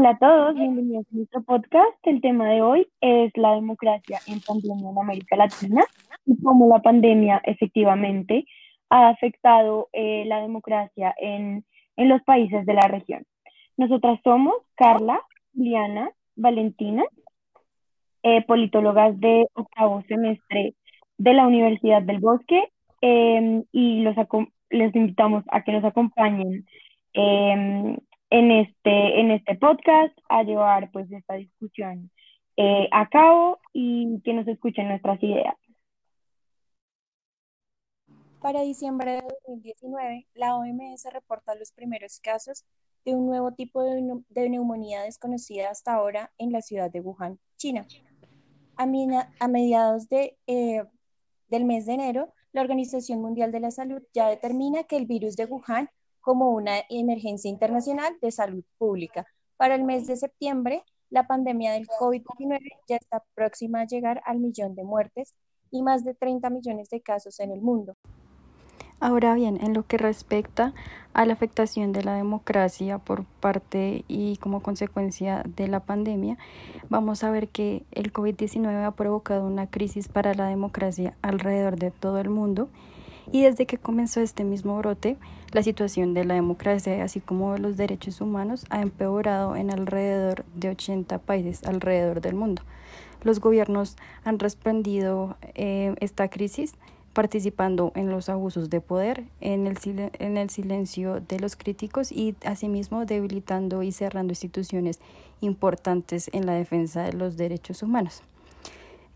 Hola a todos, bienvenidos a nuestro podcast. El tema de hoy es la democracia en pandemia en América Latina y cómo la pandemia efectivamente ha afectado eh, la democracia en, en los países de la región. Nosotras somos Carla, Liana, Valentina, eh, politólogas de octavo semestre de la Universidad del Bosque em, y los les invitamos a que nos acompañen em, en, este, en este podcast a llevar pues esta discusión eh, a cabo y que nos escuchen nuestras ideas. Para diciembre de 2019, la OMS reporta los primeros casos de un nuevo tipo de, neumonía desconocida hasta ahora en la ciudad de Wuhan, China. A, a mediados de, eh, del mes de enero, la Organización Mundial de la Salud ya determina que el virus de Wuhan como una emergencia internacional de salud pública. Para el mes de septiembre, la pandemia del COVID-19 ya está próxima a llegar al millón de muertes y más de 30 millones de casos en el mundo. Ahora bien, en lo que respecta a la afectación de la democracia por parte y como consecuencia de la pandemia, vamos a ver que el COVID-19 ha provocado una crisis para la democracia alrededor de todo el mundo y desde que comenzó este mismo brote, la situación de la democracia, así como de los derechos humanos, ha empeorado en alrededor de 80 países alrededor del mundo. Los gobiernos han respondido eh, esta crisis participando en los abusos de poder, en el, en el silencio de los críticos y asimismo debilitando y cerrando instituciones importantes en la defensa de los derechos humanos.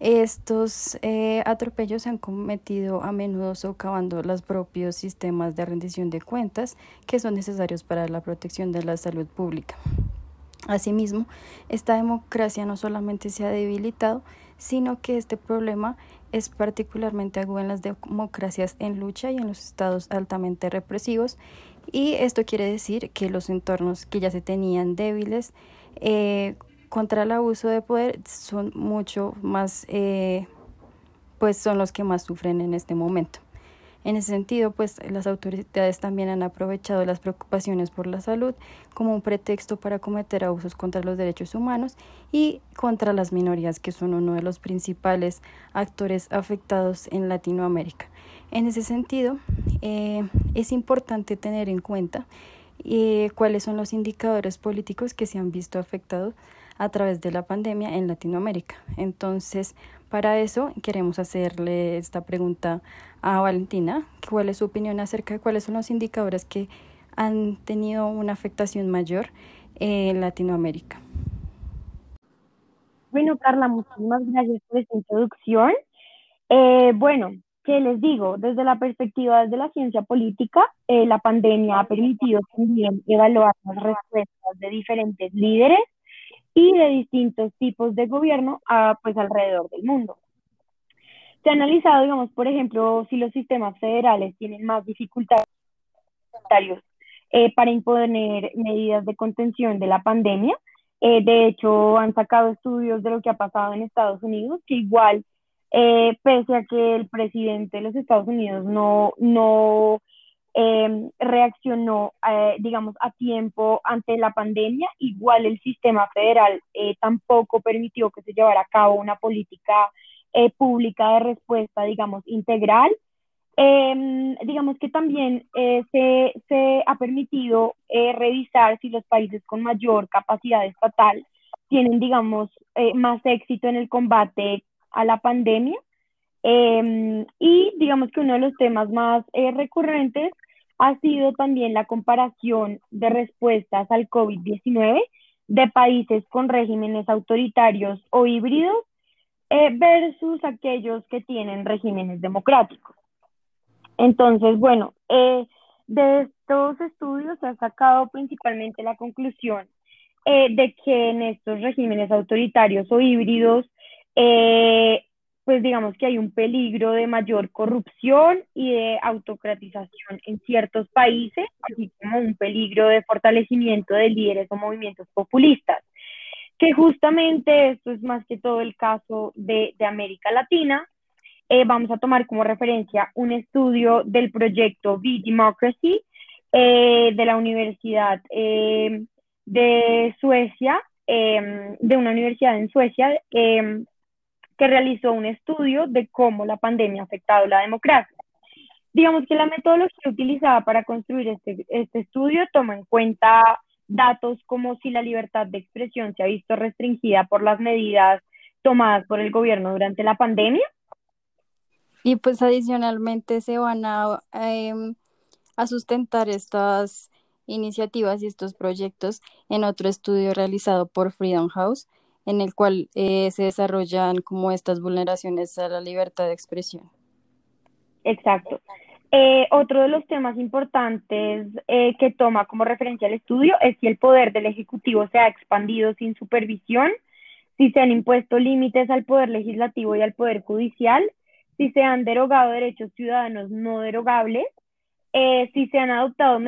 Estos eh, atropellos se han cometido a menudo socavando los propios sistemas de rendición de cuentas que son necesarios para la protección de la salud pública. Asimismo, esta democracia no solamente se ha debilitado, sino que este problema es particularmente agudo en las democracias en lucha y en los estados altamente represivos. Y esto quiere decir que los entornos que ya se tenían débiles eh, contra el abuso de poder son mucho más, eh, pues son los que más sufren en este momento. En ese sentido, pues las autoridades también han aprovechado las preocupaciones por la salud como un pretexto para cometer abusos contra los derechos humanos y contra las minorías, que son uno de los principales actores afectados en Latinoamérica. En ese sentido, eh, es importante tener en cuenta eh, cuáles son los indicadores políticos que se han visto afectados a través de la pandemia en Latinoamérica. Entonces, para eso queremos hacerle esta pregunta a Valentina, cuál es su opinión acerca de cuáles son los indicadores que han tenido una afectación mayor en Latinoamérica. Bueno, Carla, muchísimas gracias por esta introducción. Eh, bueno, ¿qué les digo? Desde la perspectiva de la ciencia política, eh, la pandemia ha permitido también evaluar las respuestas de diferentes líderes y de distintos tipos de gobierno a, pues, alrededor del mundo. Se ha analizado, digamos, por ejemplo, si los sistemas federales tienen más dificultades eh, para imponer medidas de contención de la pandemia. Eh, de hecho, han sacado estudios de lo que ha pasado en Estados Unidos, que igual, eh, pese a que el presidente de los Estados Unidos no, no Em, reaccionó, eh, digamos, a tiempo ante la pandemia. Igual el sistema federal eh, tampoco permitió que se llevara a cabo una política eh, pública de respuesta, digamos, integral. Em, digamos que también se, ha permitido revisar si los países con mayor capacidad estatal tienen, digamos, más éxito en el combate a la pandemia. Em, y digamos que uno de los temas más recurrentes ha sido también la comparación de respuestas al COVID-19 de países con regímenes autoritarios o híbridos eh, versus aquellos que tienen regímenes democráticos. Entonces, bueno, eh, de estos estudios se ha sacado principalmente la conclusión eh, de que en estos regímenes autoritarios o híbridos pues digamos que hay un peligro de mayor corrupción y de autocratización en ciertos países, así como un peligro de fortalecimiento de líderes o movimientos populistas, que justamente esto es más que todo el caso de, América Latina. Eh, vamos a tomar como referencia un estudio del proyecto V Democracy eh, de la Universidad eh, de Suecia, de una universidad en Suecia, que realizó un estudio de cómo la pandemia ha afectado la democracia. Digamos que la metodología utilizada para construir este, este estudio toma en cuenta datos como si la libertad de expresión se ha visto restringida por las medidas tomadas por el gobierno durante la pandemia. Y pues adicionalmente se van a, em, a sustentar estas iniciativas y estos proyectos en otro estudio realizado por Freedom House, en el cual eh, se desarrollan como estas vulneraciones a la libertad de expresión. Exacto. Eh, otro de los temas importantes eh, que toma como referencia el estudio es si el poder del Ejecutivo se ha expandido sin supervisión, si se han impuesto límites al poder legislativo y al poder judicial, si se han derogado derechos ciudadanos no derogables, eh, si se han adoptado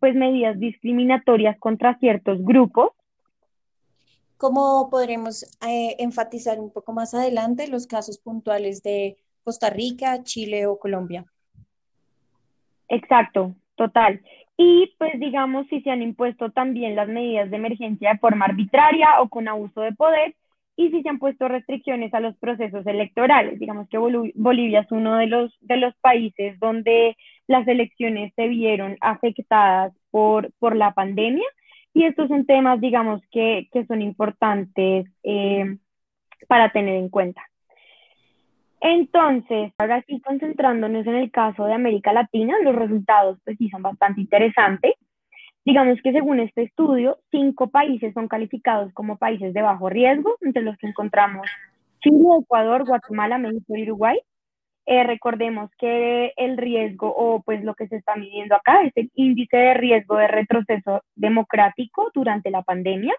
pues, medidas discriminatorias contra ciertos grupos. ¿Cómo podremos enfatizar un poco más adelante los casos puntuales de Costa Rica, Chile o Colombia? Exacto, total. Y pues digamos si se han impuesto también las medidas de emergencia de forma arbitraria o con abuso de poder y si se han puesto restricciones a los procesos electorales. Digamos que Bolivia es uno de los, de los países donde las elecciones se vieron afectadas por, por la pandemia y estos son temas, digamos, que, que son importantes eh, para tener en cuenta. Entonces, ahora sí concentrándonos en el caso de América Latina, los resultados pues sí son bastante interesantes. Digamos que según este estudio, cinco países son calificados como países de bajo riesgo, entre los que encontramos Chile, Ecuador, Guatemala, México y Uruguay. Eh, recordemos que el riesgo o pues lo que se está midiendo acá es el índice de riesgo de retroceso democrático durante la pandemia.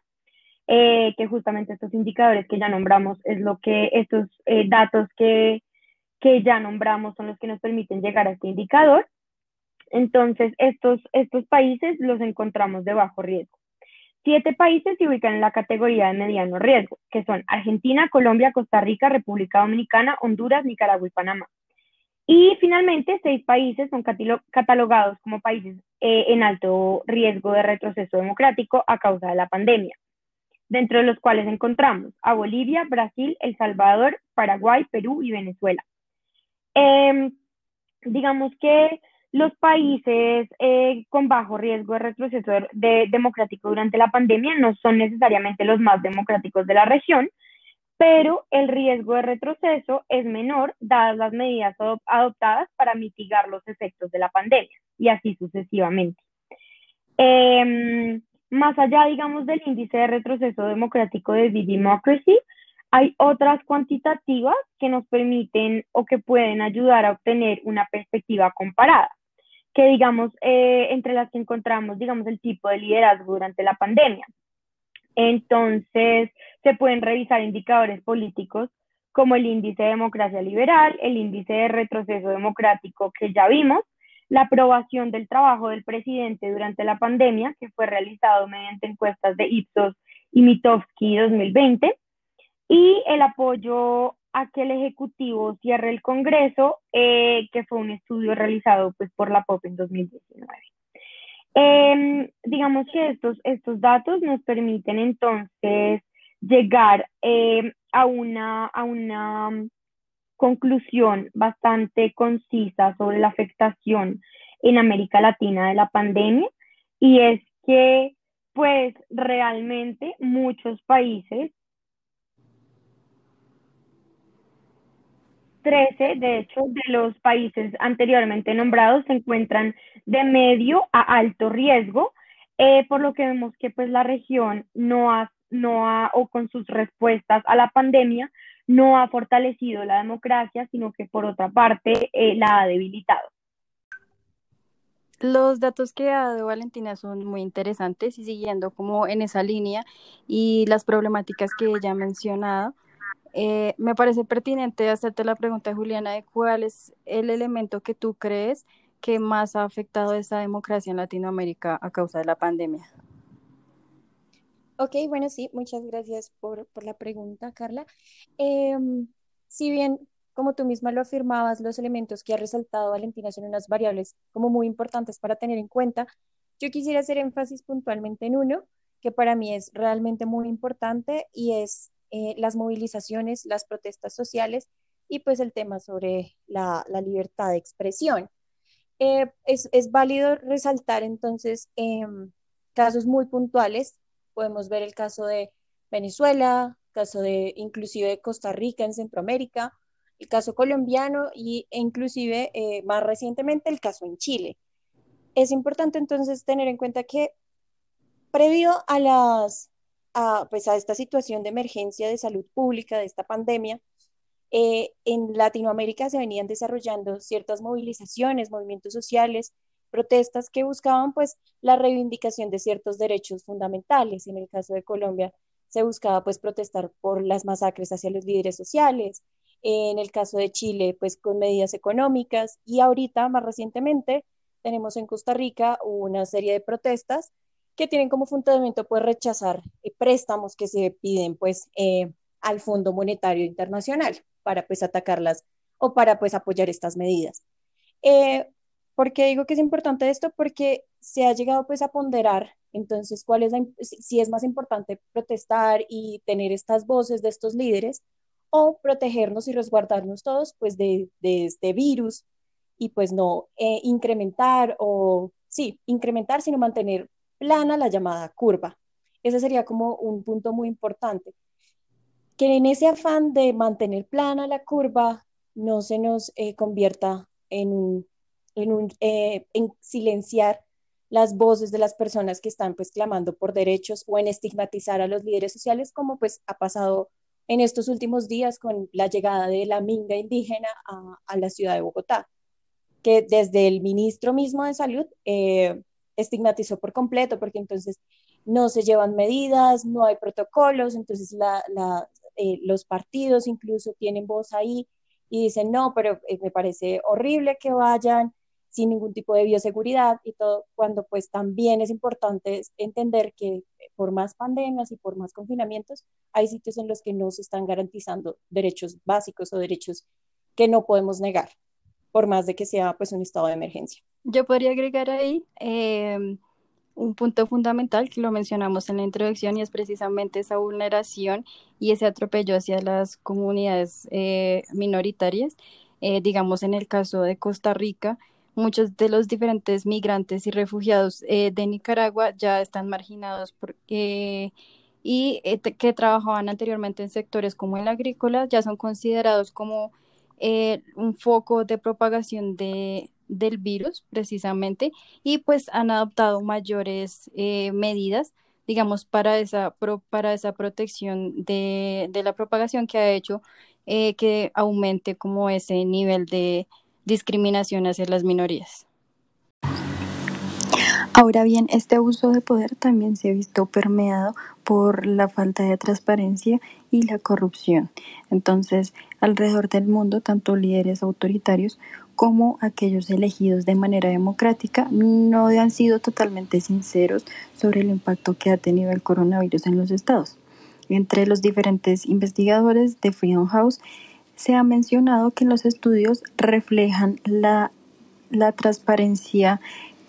Eh, que justamente estos indicadores que ya nombramos es lo que estos eh, datos que, que ya nombramos son los que nos permiten llegar a este indicador. Entonces, estos, estos países los encontramos de bajo riesgo. Siete países se ubican en la categoría de mediano riesgo, que son Argentina, Colombia, Costa Rica, República Dominicana, Honduras, Nicaragua y Panamá. Y finalmente, seis países son catalogados como países eh, en alto riesgo de retroceso democrático a causa de la pandemia dentro de los cuales encontramos a Bolivia, Brasil, El Salvador, Paraguay, Perú y Venezuela. Em, digamos que los países eh, con bajo riesgo de retroceso democrático durante la pandemia no son necesariamente los más democráticos de la región, pero el riesgo de retroceso es menor dadas las medidas adoptadas para mitigar los efectos de la pandemia y así sucesivamente. Em, más allá, digamos, del índice de retroceso democrático de D-Democracy, hay otras cuantitativas que nos permiten o que pueden ayudar a obtener una perspectiva comparada, que digamos, eh, entre las que encontramos, digamos, el tipo de liderazgo durante la pandemia. Entonces, se pueden revisar indicadores políticos como el índice de democracia liberal, el índice de retroceso democrático que ya vimos, la aprobación del trabajo del presidente durante la pandemia, que fue realizado mediante encuestas de Ipsos y Mitofsky 2020, y el apoyo a que el Ejecutivo cierre el Congreso, eh, que fue un estudio realizado pues, por la POP en 2019. Em, digamos que estos, estos datos nos permiten entonces llegar eh, a, una, a una conclusión bastante concisa sobre la afectación en América Latina de la pandemia y es que pues realmente muchos países 13, de hecho, de los países anteriormente nombrados se encuentran de medio a alto riesgo, eh, por lo que vemos que pues la región no ha, no ha, o con sus respuestas a la pandemia, no ha fortalecido la democracia, sino que por otra parte eh, la ha debilitado. Los datos que ha dado Valentina son muy interesantes y siguiendo como en esa línea y las problemáticas que ella ha mencionado, eh, me parece pertinente hacerte la pregunta, Juliana, de cuál es el elemento que tú crees que más ha afectado a esa democracia en Latinoamérica a causa de la pandemia. Ok, bueno, sí, muchas gracias por, la pregunta, Carla. Em, si bien, como tú misma lo afirmabas, los elementos que ha resaltado Valentina son unas variables como muy importantes para tener en cuenta, yo quisiera hacer énfasis puntualmente en uno, que para mí es realmente muy importante y es eh, las movilizaciones, las protestas sociales y pues el tema sobre la, libertad de expresión. Eh, es, es, válido resaltar entonces em, casos muy puntuales. Podemos ver el caso de Venezuela, caso de inclusive de Costa Rica en Centroamérica, el caso colombiano y, e inclusive eh, más recientemente el caso en Chile. Es importante entonces tener en cuenta que previo a las a, pues a esta situación de emergencia de salud pública de esta pandemia, eh, en Latinoamérica se venían desarrollando ciertas movilizaciones, movimientos sociales, protestas que buscaban pues la reivindicación de ciertos derechos fundamentales. En el caso de Colombia se buscaba pues protestar por las masacres hacia los líderes sociales. En el caso de Chile pues con medidas económicas y ahorita más recientemente tenemos en Costa Rica una serie de protestas que tienen como fundamento pues rechazar eh, préstamos que se piden pues eh, al Fondo Monetario Internacional para pues atacarlas o para pues apoyar estas medidas. Eh, ¿Por qué digo que es importante esto? Porque se ha llegado pues a ponderar entonces cuál es si es más importante protestar y tener estas voces de estos líderes o protegernos y resguardarnos todos pues de, de este virus y pues no eh, incrementar o sí, incrementar sino mantener plana la llamada curva. Ese sería como un punto muy importante. Que en ese afán de mantener plana la curva no se nos eh, convierta en eh, en silenciar las voces de las personas que están pues clamando por derechos o en estigmatizar a los líderes sociales como pues ha pasado en estos últimos días con la llegada de la minga indígena a, a la ciudad de Bogotá, que desde el ministro mismo de salud eh, estigmatizó por completo porque entonces no se llevan medidas, no hay protocolos, entonces la, la, eh, los partidos incluso tienen voz ahí y dicen, no, pero me parece horrible que vayan sin ningún tipo de bioseguridad y todo, cuando pues también es importante entender que por más pandemias y por más confinamientos, hay sitios en los que no se están garantizando derechos básicos o derechos que no podemos negar, por más de que sea pues un estado de emergencia. Yo podría agregar ahí em, un punto fundamental que lo mencionamos en la introducción y es precisamente esa vulneración y ese atropello hacia las comunidades eh, minoritarias. Eh, digamos, en el caso de Costa Rica, muchos de los diferentes migrantes y refugiados eh, de Nicaragua ya están marginados porque, y que trabajaban anteriormente en sectores como el agrícola, ya son considerados como un foco de propagación de, del virus precisamente y pues han adoptado mayores medidas digamos para esa para esa protección de, de la propagación que ha hecho que aumente como ese nivel de discriminación hacia las minorías. Ahora bien, este abuso de poder también se ha visto permeado por la falta de transparencia y la corrupción. Entonces, alrededor del mundo, tanto líderes autoritarios como aquellos elegidos de manera democrática no han sido totalmente sinceros sobre el impacto que ha tenido el coronavirus en los estados. Entre los diferentes investigadores de Freedom House se ha mencionado que los estudios reflejan la, transparencia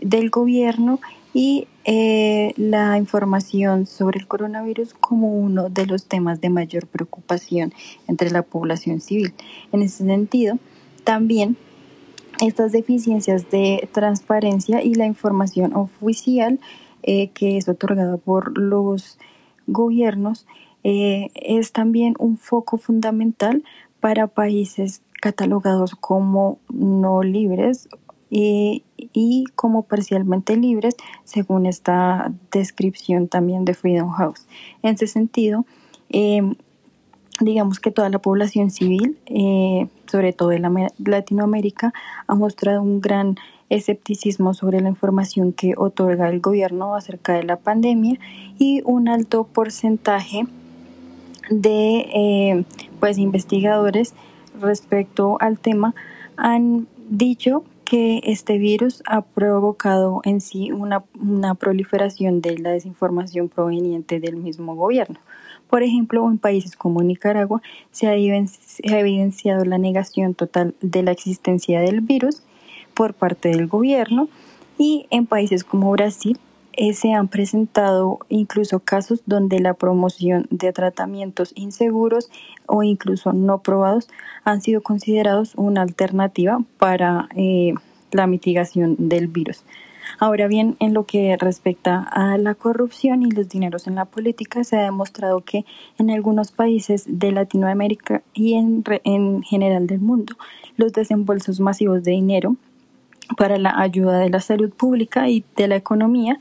del gobierno y eh, la información sobre el coronavirus como uno de los temas de mayor preocupación entre la población civil. En ese sentido, también estas deficiencias de transparencia y la información oficial eh, que es otorgada por los gobiernos eh, es también un foco fundamental para países catalogados como no libres y, como parcialmente libres, según esta descripción también de Freedom House. En ese sentido, em, digamos que toda la población civil, eh, sobre todo en Latinoamérica, ha mostrado un gran escepticismo sobre la información que otorga el gobierno acerca de la pandemia y un alto porcentaje de eh, pues investigadores respecto al tema han dicho que este virus ha provocado en sí una, proliferación de la desinformación proveniente del mismo gobierno. Por ejemplo, en países como Nicaragua se ha, evidenciado la negación total de la existencia del virus por parte del gobierno y en países como Brasil eh, se han presentado incluso casos donde la promoción de tratamientos inseguros o incluso no probados han sido considerados una alternativa para eh, la mitigación del virus. Ahora bien, en lo que respecta a la corrupción y los dineros en la política, se ha demostrado que en algunos países de Latinoamérica y en, en general del mundo, los desembolsos masivos de dinero para la ayuda de la salud pública y de la economía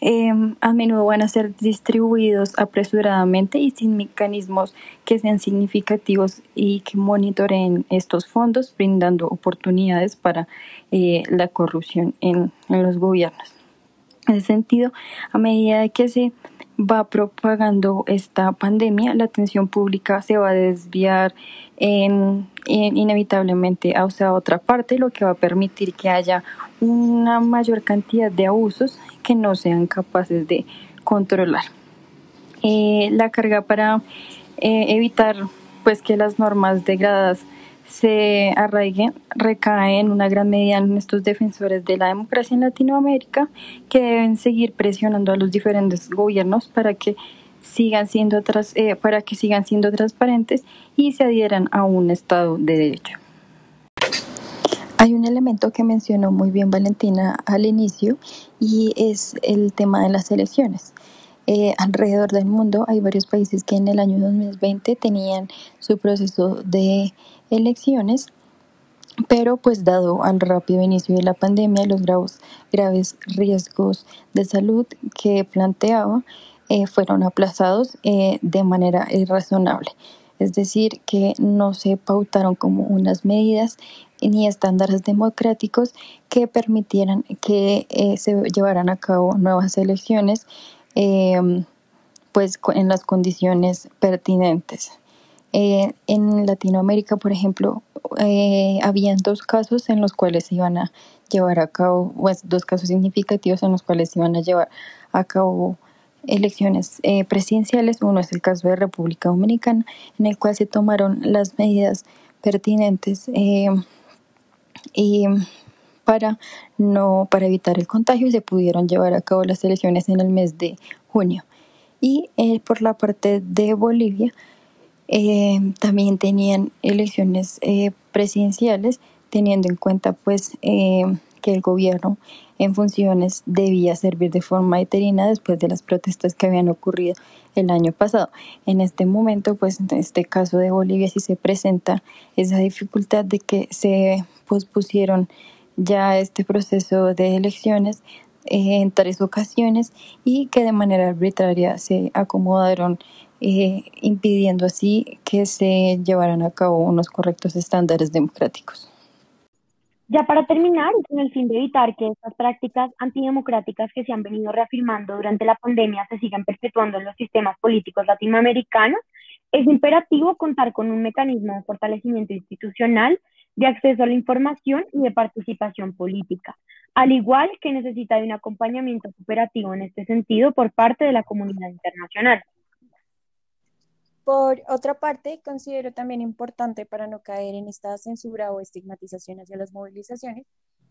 em, a menudo van a ser distribuidos apresuradamente y sin mecanismos que sean significativos y que monitoreen estos fondos, brindando oportunidades para eh, la corrupción en, en los gobiernos. En ese sentido, a medida que se va propagando esta pandemia, la atención pública se va a desviar en, inevitablemente a otra parte, lo que va a permitir que haya una mayor cantidad de abusos que no sean capaces de controlar. Eh, la carga para eh, evitar pues que las normas degradadas se arraiguen recae en una gran medida en estos defensores de la democracia en Latinoamérica que deben seguir presionando a los diferentes gobiernos para que sigan siendo tras, eh, para que sigan siendo transparentes y se adhieran a un Estado de Derecho. Hay un elemento que mencionó muy bien Valentina al inicio y es el tema de las elecciones. Eh, alrededor del mundo hay varios países que en el año 2020 tenían su proceso de elecciones, pero pues dado al rápido inicio de la pandemia los graves, riesgos de salud que planteaba, eh, fueron aplazados eh, de manera irrazonable. Es decir, que no se pautaron como unas medidas ni estándares democráticos que permitieran que se llevaran a cabo nuevas elecciones pues en las condiciones pertinentes. en Latinoamérica, por ejemplo, habían dos casos en los cuales se iban a llevar a cabo, pues dos casos significativos en los cuales se iban a llevar a cabo elecciones eh, presidenciales. Uno es el caso de República Dominicana, en el cual se tomaron las medidas pertinentes eh, y para no para evitar el contagio se pudieron llevar a cabo las elecciones en el mes de junio. Y eh, por la parte de Bolivia también tenían elecciones presidenciales teniendo en cuenta pues que el gobierno en funciones debía servir de forma eterina después de las protestas que habían ocurrido el año pasado. En este momento, pues en este caso de Bolivia sí se presenta esa dificultad de que se pospusieron ya este proceso de elecciones eh, en tres ocasiones y que de manera arbitraria se acomodaron eh, impidiendo así que se llevaran a cabo unos correctos estándares democráticos. Ya para terminar, con el fin de evitar que estas prácticas antidemocráticas que se han venido reafirmando durante la pandemia se sigan perpetuando en los sistemas políticos latinoamericanos, es imperativo contar con un mecanismo de fortalecimiento institucional, de acceso a la información y de participación política, al igual que necesita de un acompañamiento cooperativo en este sentido por parte de la comunidad internacional. Por otra parte, considero también importante para no caer en esta censura o estigmatización hacia las movilizaciones,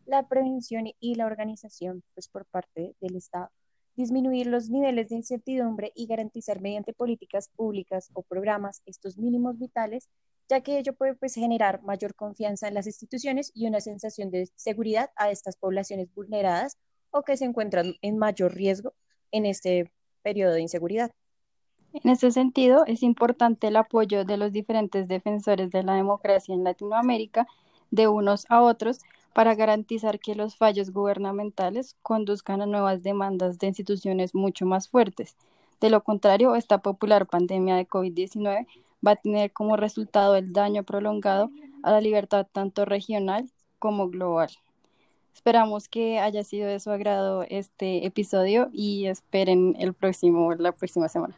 la prevención y la organización pues, por parte del Estado, disminuir los niveles de incertidumbre y garantizar mediante políticas públicas o programas estos mínimos vitales, ya que ello puede pues, generar mayor confianza en las instituciones y una sensación de seguridad a estas poblaciones vulneradas o que se encuentran en mayor riesgo en este periodo de inseguridad. En ese sentido, es importante el apoyo de los diferentes defensores de la democracia en Latinoamérica, de unos a otros, para garantizar que los fallos gubernamentales conduzcan a nuevas demandas de instituciones mucho más fuertes. De lo contrario, esta popular pandemia de COVID-19 va a tener como resultado el daño prolongado a la libertad tanto regional como global. Esperamos que haya sido de su agrado este episodio y esperen el próximo, la próxima semana.